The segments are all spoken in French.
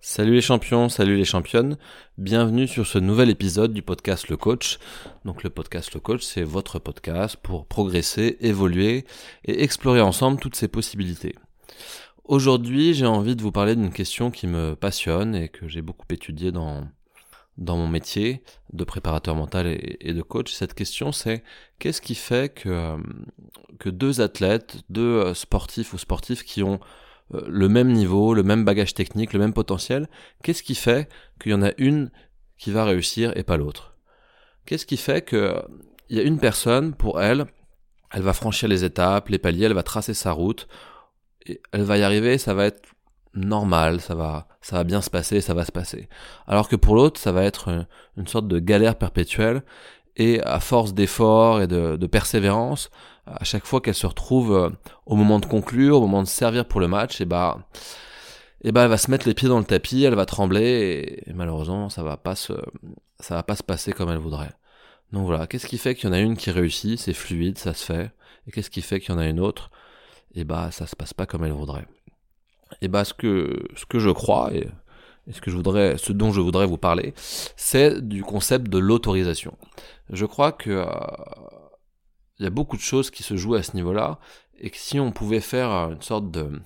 Salut les champions, salut les championnes, bienvenue sur ce nouvel épisode du podcast Le Coach. Donc le podcast Le Coach, c'est votre podcast pour progresser, évoluer et explorer ensemble toutes ces possibilités. Aujourd'hui, j'ai envie de vous parler d'une question qui me passionne et que j'ai beaucoup étudiée dans, mon métier de préparateur mental et, de coach. Cette question, c'est qu'est-ce qui fait que, que deux athlètes, deux sportifs ou sportifs qui ont le même niveau, le même bagage technique, le même potentiel, qu'est-ce qui fait qu'il y en a une qui va réussir et pas l'autre? Qu'est-ce qui fait que il y a une personne, pour elle, elle va franchir les étapes, les paliers, elle va tracer sa route, elle va y arriver, ça va être normal, ça va, ça va bien se passer, ça va se passer. Alors que pour l'autre, ça va être une, sorte de galère perpétuelle, et à force d'efforts et de persévérance, à chaque fois qu'elle se retrouve euh, au moment de conclure, au moment de servir pour le match, et bah, et bah elle va se mettre les pieds dans le tapis, elle va trembler et, malheureusement ça va pas se, ça va pas se passer comme elle voudrait. Donc voilà, qu'est-ce qui fait qu'il y en a une qui réussit, c'est fluide, ça se fait, et qu'est-ce qui fait qu'il y en a une autre, et bah ça se passe pas comme elle voudrait. Et bah ce que ce que je crois et, ce que je voudrais, ce dont je voudrais vous parler, c'est du concept de l'autorisation. Je crois que euh, il y a beaucoup de choses qui se jouent à ce niveau-là, et si on pouvait faire une sorte de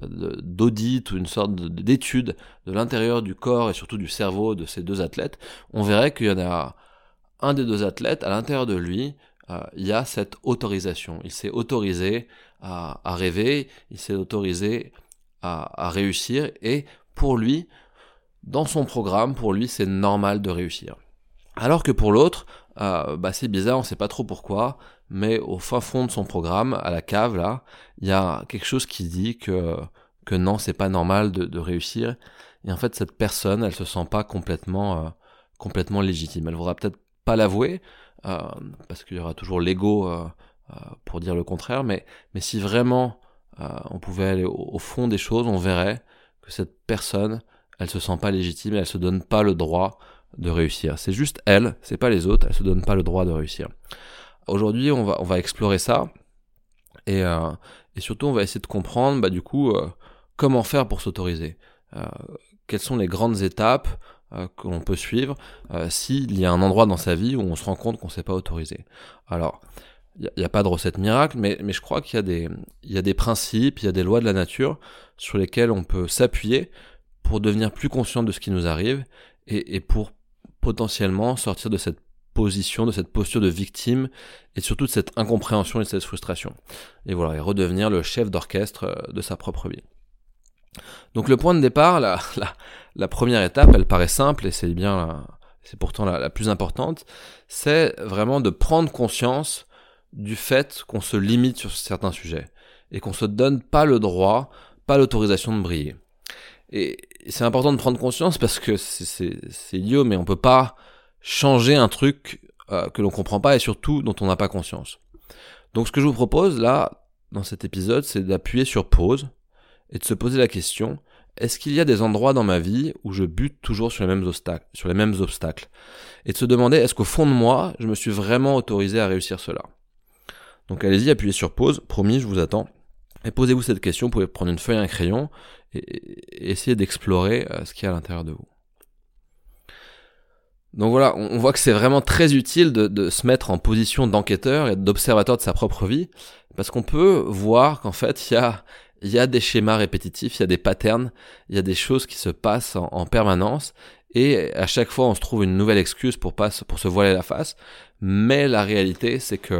d'audit ou une sorte d'étude de l'intérieur du corps et surtout du cerveau de ces deux athlètes, on verrait qu'il y en a un des deux athlètes, à l'intérieur de lui, euh, il y a cette autorisation. Il s'est autorisé à, rêver, il s'est autorisé à, réussir, et pour lui, dans son programme, pour lui, c'est normal de réussir. Alors que pour l'autre, euh, bah c'est bizarre, on sait pas trop pourquoi, mais au fin fond de son programme, à la cave là, il y a quelque chose qui dit que que non, c'est pas normal de, réussir. Et en fait, cette personne, elle se sent pas complètement euh, complètement légitime. Elle voudra peut-être pas l'avouer euh, parce qu'il y aura toujours l'ego euh, pour dire le contraire. Mais mais si vraiment on pouvait aller au, au, fond des choses, on verrait que cette personne, elle se sent pas légitime et elle se donne pas le droit de réussir. C'est juste elle, c'est pas les autres, elle se donne pas le droit de réussir. Aujourd'hui, on va, on va explorer ça et, euh, et surtout on va essayer de comprendre, bah, du coup, euh, comment faire pour s'autoriser. Euh, quelles sont les grandes étapes euh, que l'on peut suivre euh, s'il y a un endroit dans sa vie où on se rend compte qu'on s'est pas autorisé. Alors, il n'y a, a, pas de recette miracle, mais, mais je crois qu'il y, a des, y a des principes, il y a des lois de la nature sur lesquelles on peut s'appuyer pour devenir plus conscient de ce qui nous arrive et, et pour potentiellement sortir de cette position, de cette posture de victime et surtout de cette incompréhension et de cette frustration. Et voilà, et redevenir le chef d'orchestre euh, de sa propre vie. Donc le point de départ, la, la, première étape, elle paraît simple et c'est bien, c'est pourtant la, la, plus importante, c'est vraiment de prendre conscience du fait qu'on se limite sur certains sujets et qu'on se donne pas le droit, pas l'autorisation de briller. Et c'est important de prendre conscience parce que c'est idiot, mais on peut pas changer un truc euh, que l'on comprend pas et surtout dont on n'a pas conscience. Donc ce que je vous propose là, dans cet épisode, c'est d'appuyer sur pause et de se poser la question, est-ce qu'il y a des endroits dans ma vie où je bute toujours sur les mêmes obstacles, sur les mêmes obstacles? Et de se demander, est-ce qu'au fond de moi, je me suis vraiment autorisé à réussir cela? Donc allez-y, appuyez sur pause, promis, je vous attends. Et posez-vous cette question, vous pouvez prendre une feuille et un crayon et, essayer d'explorer euh, ce qu'il y a à l'intérieur de vous. Donc voilà, on, voit que c'est vraiment très utile de, se mettre en position d'enquêteur et d'observateur de sa propre vie, parce qu'on peut voir qu'en fait, il y a, des schémas répétitifs, il y a des patterns, il y a des choses qui se passent en, en, permanence, et à chaque fois, on se trouve une nouvelle excuse pour, pas, pour se voiler la face, mais la réalité, c'est que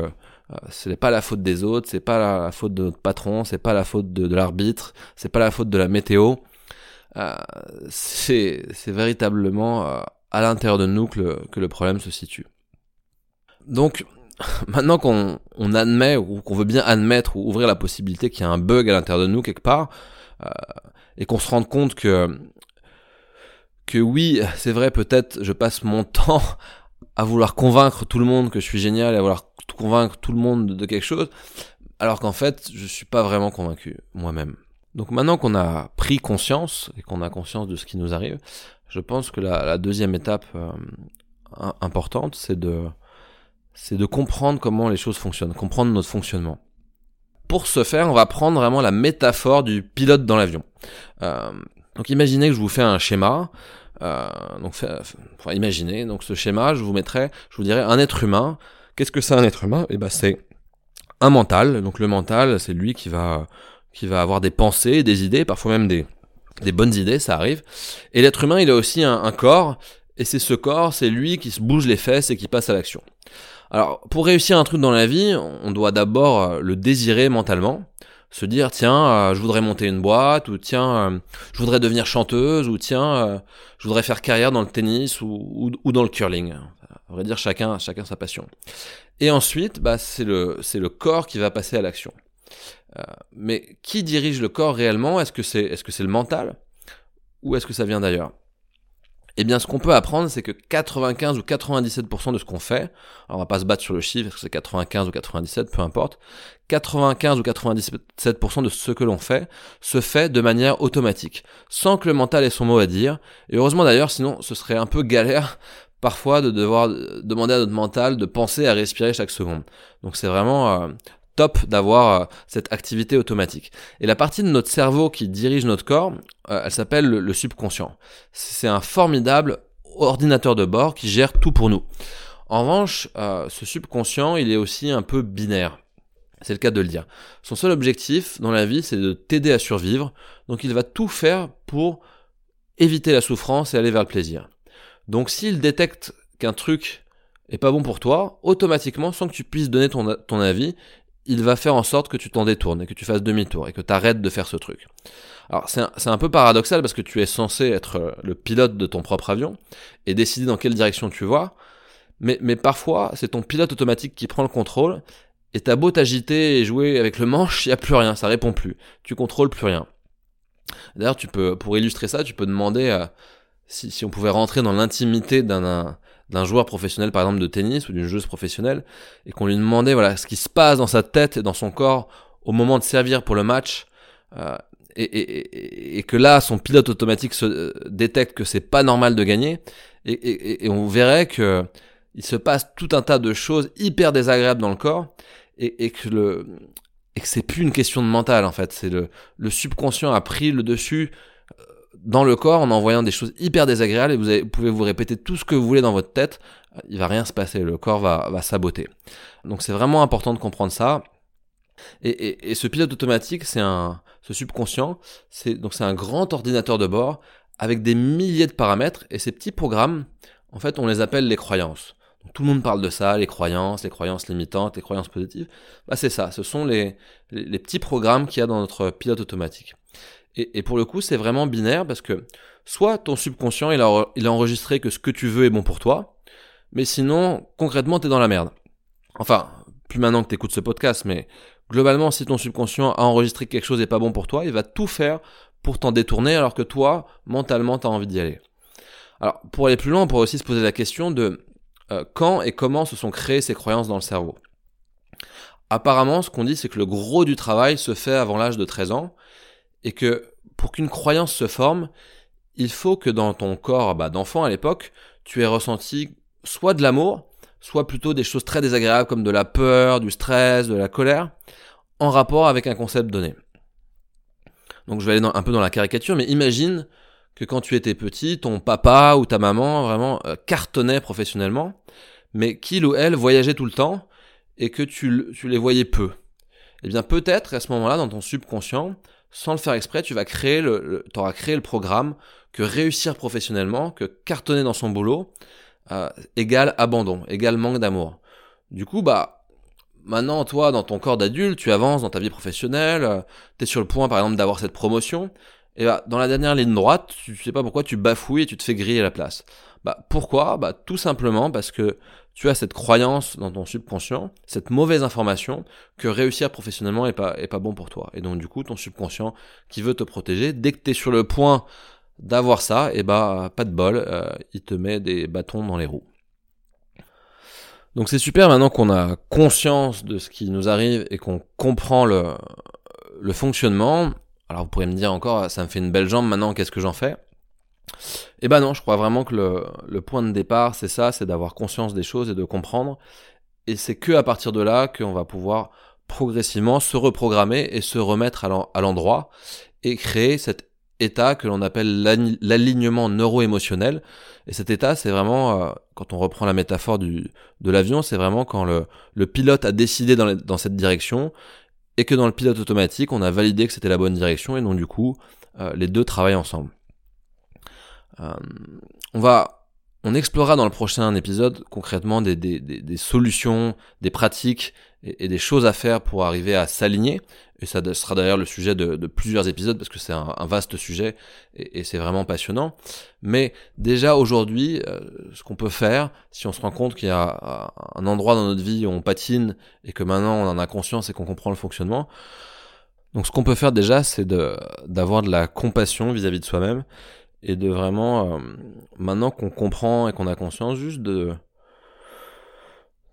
euh, ce n'est pas la faute des autres, c'est pas la, faute de notre patron, c'est pas la faute de, de l'arbitre, c'est pas la faute de la météo. Euh, c'est véritablement euh, à l'intérieur de nous que le, problème se situe. Donc, maintenant qu'on on admet ou qu'on veut bien admettre ou ouvrir la possibilité qu'il y a un bug à l'intérieur de nous quelque part, euh, et qu'on se rende compte que que oui, c'est vrai, peut-être je passe mon temps à vouloir convaincre tout le monde que je suis génial et à vouloir convaincre tout le monde de quelque chose, alors qu'en fait, je suis pas vraiment convaincu moi-même. Donc maintenant qu'on a pris conscience et qu'on a conscience de ce qui nous arrive, je pense que la, la deuxième étape euh, importante, c'est de c'est de comprendre comment les choses fonctionnent, comprendre notre fonctionnement. pour ce faire, on va prendre vraiment la métaphore du pilote dans l'avion. Euh, donc imaginez que je vous fais un schéma. Euh, donc, enfin, imaginez, donc ce schéma, je vous mettrai, je vous dirais un être humain. Qu'est-ce que c'est un être humain? Eh ben c'est un mental. Donc le mental, c'est lui qui va qui va avoir des pensées, des idées, parfois même des des bonnes idées, ça arrive. Et l'être humain, il a aussi un, corps, et c'est ce corps, c'est lui qui se bouge les fesses et qui passe à l'action. Alors, pour réussir un truc dans la vie, on doit d'abord euh, le désirer mentalement, se dire tiens, euh, je voudrais monter une boîte, ou tiens, euh, je voudrais devenir chanteuse, ou tiens, je voudrais faire carrière dans le tennis ou, dans le curling. On va dire chacun, chacun sa passion. Et ensuite, bah, c'est le, c'est le corps qui va passer à l'action. Euh, mais qui dirige le corps réellement? Est-ce que c'est est -ce le mental? Ou est-ce que ça vient d'ailleurs? Eh bien, ce qu'on peut apprendre, c'est que 95 ou 97% de ce qu'on fait, alors on va pas se battre sur le chiffre, c'est 95 ou 97, peu importe, 95 ou 97% de ce que l'on fait se fait de manière automatique, sans que le mental ait son mot à dire. Et heureusement d'ailleurs, sinon ce serait un peu galère parfois de devoir demander à notre mental de penser à respirer chaque seconde. Donc c'est vraiment euh, top d'avoir euh, cette activité automatique. Et la partie de notre cerveau qui dirige notre corps, euh, elle s'appelle le, subconscient. C'est un formidable ordinateur de bord qui gère tout pour nous. En revanche, euh, ce subconscient, il est aussi un peu binaire. C'est le cas de le dire. Son seul objectif dans la vie, c'est de t'aider à survivre. Donc il va tout faire pour éviter la souffrance et aller vers le plaisir. Donc s'il détecte qu'un truc est pas bon pour toi, automatiquement, sans que tu puisses donner ton, ton avis, il va faire en sorte que tu t'en détournes et que tu fasses demi-tour et que tu arrêtes de faire ce truc. Alors c'est un, peu paradoxal parce que tu es censé être euh, le pilote de ton propre avion et décider dans quelle direction tu vas, mais, parfois c'est ton pilote automatique qui prend le contrôle et t'as beau t'agiter et jouer avec le manche, il a plus rien, ça répond plus, tu contrôles plus rien. D'ailleurs, tu peux, pour illustrer ça, tu peux demander si on pouvait rentrer dans l'intimité d'un d'un joueur professionnel par exemple de tennis ou d'une joueuse professionnelle et qu'on lui demandait voilà ce qui se passe dans sa tête et dans son corps au moment de servir pour le match euh, et, et, et, que là son pilote automatique se euh, détecte que c'est pas normal de gagner et, on verrait que il se passe tout un tas de choses hyper désagréables dans le corps et, que le et que c'est plus une question de mental en fait. C'est le le subconscient a pris le dessus dans le corps en envoyant des choses hyper désagréables et vous, pouvez vous répéter tout ce que vous voulez dans votre tête, il va rien se passer, le corps va, saboter. Donc c'est vraiment important de comprendre ça. Et, ce pilote automatique, c'est un, ce subconscient, c'est donc c'est un grand ordinateur de bord avec des milliers de paramètres et ces petits programmes, en fait, on les appelle les croyances. tout le monde parle de ça, les croyances, les croyances limitantes, les croyances positives. Bah c'est ça, ce sont les petits programmes qu'il y a dans notre pilote automatique. Et, pour le coup, c'est vraiment binaire parce que soit ton subconscient, il a, il a enregistré que ce que tu veux est bon pour toi, mais sinon, concrètement, t'es dans la merde. Enfin, plus maintenant que t'écoutes ce podcast, mais globalement, si ton subconscient a enregistré que quelque chose n'est pas bon pour toi, il va tout faire pour t'en détourner alors que toi, mentalement, t'as envie d'y aller. Alors, pour aller plus loin, on pourrait aussi se poser la question de euh, quand et comment se sont créées ces croyances dans le cerveau. Apparemment, ce qu'on dit, c'est que le gros du travail se fait avant l'âge de 13 ans, et que pour qu'une croyance se forme, il faut que dans ton corps bah, d'enfant à l'époque, tu aies ressenti soit de l'amour, soit plutôt des choses très désagréables comme de la peur, du stress, de la colère, en rapport avec un concept donné. Donc je vais aller un peu dans la caricature, mais imagine que quand tu étais petit, ton papa ou ta maman vraiment euh, cartonnait professionnellement, mais qu'il ou elle voyageait tout le temps et que tu, tu les voyais peu. Eh bien peut-être à ce moment-là, dans ton subconscient, sans le faire exprès, tu vas créer le, t'auras créé le programme que réussir professionnellement, que cartonner dans son boulot, euh, égale abandon, égale manque d'amour. Du coup, bah, maintenant, toi, dans ton corps d'adulte, tu avances dans ta vie professionnelle, euh, tu es sur le point, par exemple, d'avoir cette promotion, et bah, dans la dernière ligne droite, tu sais pas pourquoi tu bafouilles et tu te fais griller la place. Bah, pourquoi? Bah, tout simplement parce que tu as cette croyance dans ton subconscient, cette mauvaise information que réussir professionnellement est pas, est pas bon pour toi. Et donc du coup, ton subconscient qui veut te protéger, dès que tu es sur le point d'avoir ça, et eh bah pas de bol, euh, il te met des bâtons dans les roues. Donc c'est super maintenant qu'on a conscience de ce qui nous arrive et qu'on comprend le, le fonctionnement. Alors vous pourrez me dire encore, ça me fait une belle jambe maintenant, qu'est-ce que j'en fais? Eh ben non, je crois vraiment que le, point de départ, c'est ça, c'est d'avoir conscience des choses et de comprendre. Et c'est que à partir de là qu'on va pouvoir progressivement se reprogrammer et se remettre à l'endroit et créer cet état que l'on appelle l'alignement neuro-émotionnel. Et cet état, c'est vraiment, euh, quand on reprend la métaphore du, de l'avion, c'est vraiment quand le, pilote a décidé dans, dans, cette direction et que dans le pilote automatique, on a validé que c'était la bonne direction et donc du coup, euh, les deux travaillent ensemble. Euh, on va on explorera dans le prochain épisode concrètement des, des, des, solutions, des pratiques et, des choses à faire pour arriver à s'aligner. Et ça sera d'ailleurs le sujet de, de, plusieurs épisodes parce que c'est un, vaste sujet et, c'est vraiment passionnant. Mais déjà aujourd'hui, euh, ce qu'on peut faire, si on se rend compte qu'il y a un endroit dans notre vie où on patine et que maintenant on en a conscience et qu'on comprend le fonctionnement, donc ce qu'on peut faire déjà, c'est d'avoir de, la compassion vis-à-vis -vis de soi-même et de vraiment, euh, maintenant qu'on comprend et qu'on a conscience, juste de,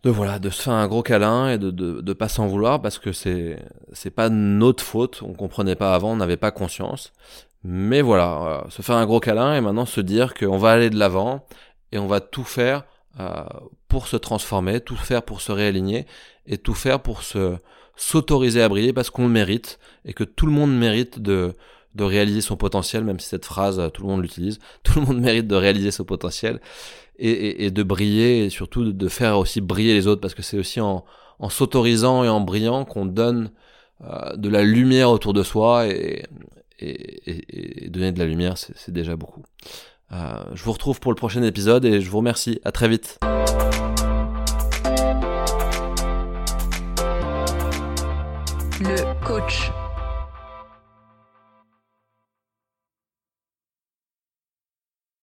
de voilà, de se faire un gros câlin et de de, de pas s'en vouloir parce que c'est c'est pas notre faute, on comprenait pas avant, on n'avait pas conscience. Mais voilà, euh, se faire un gros câlin et maintenant se dire qu'on va aller de l'avant et on va tout faire euh, pour se transformer, tout faire pour se réaligner et tout faire pour se s'autoriser à briller parce qu'on le mérite et que tout le monde mérite de de réaliser son potentiel, même si cette phrase, tout le monde l'utilise, tout le monde mérite de réaliser son potentiel et, de briller et surtout de, faire aussi briller les autres parce que c'est aussi en, s'autorisant et en brillant qu'on donne euh, de la lumière autour de soi et, et donner de la lumière, c'est déjà beaucoup. Euh, je vous retrouve pour le prochain épisode et je vous remercie. À très vite. Le coach.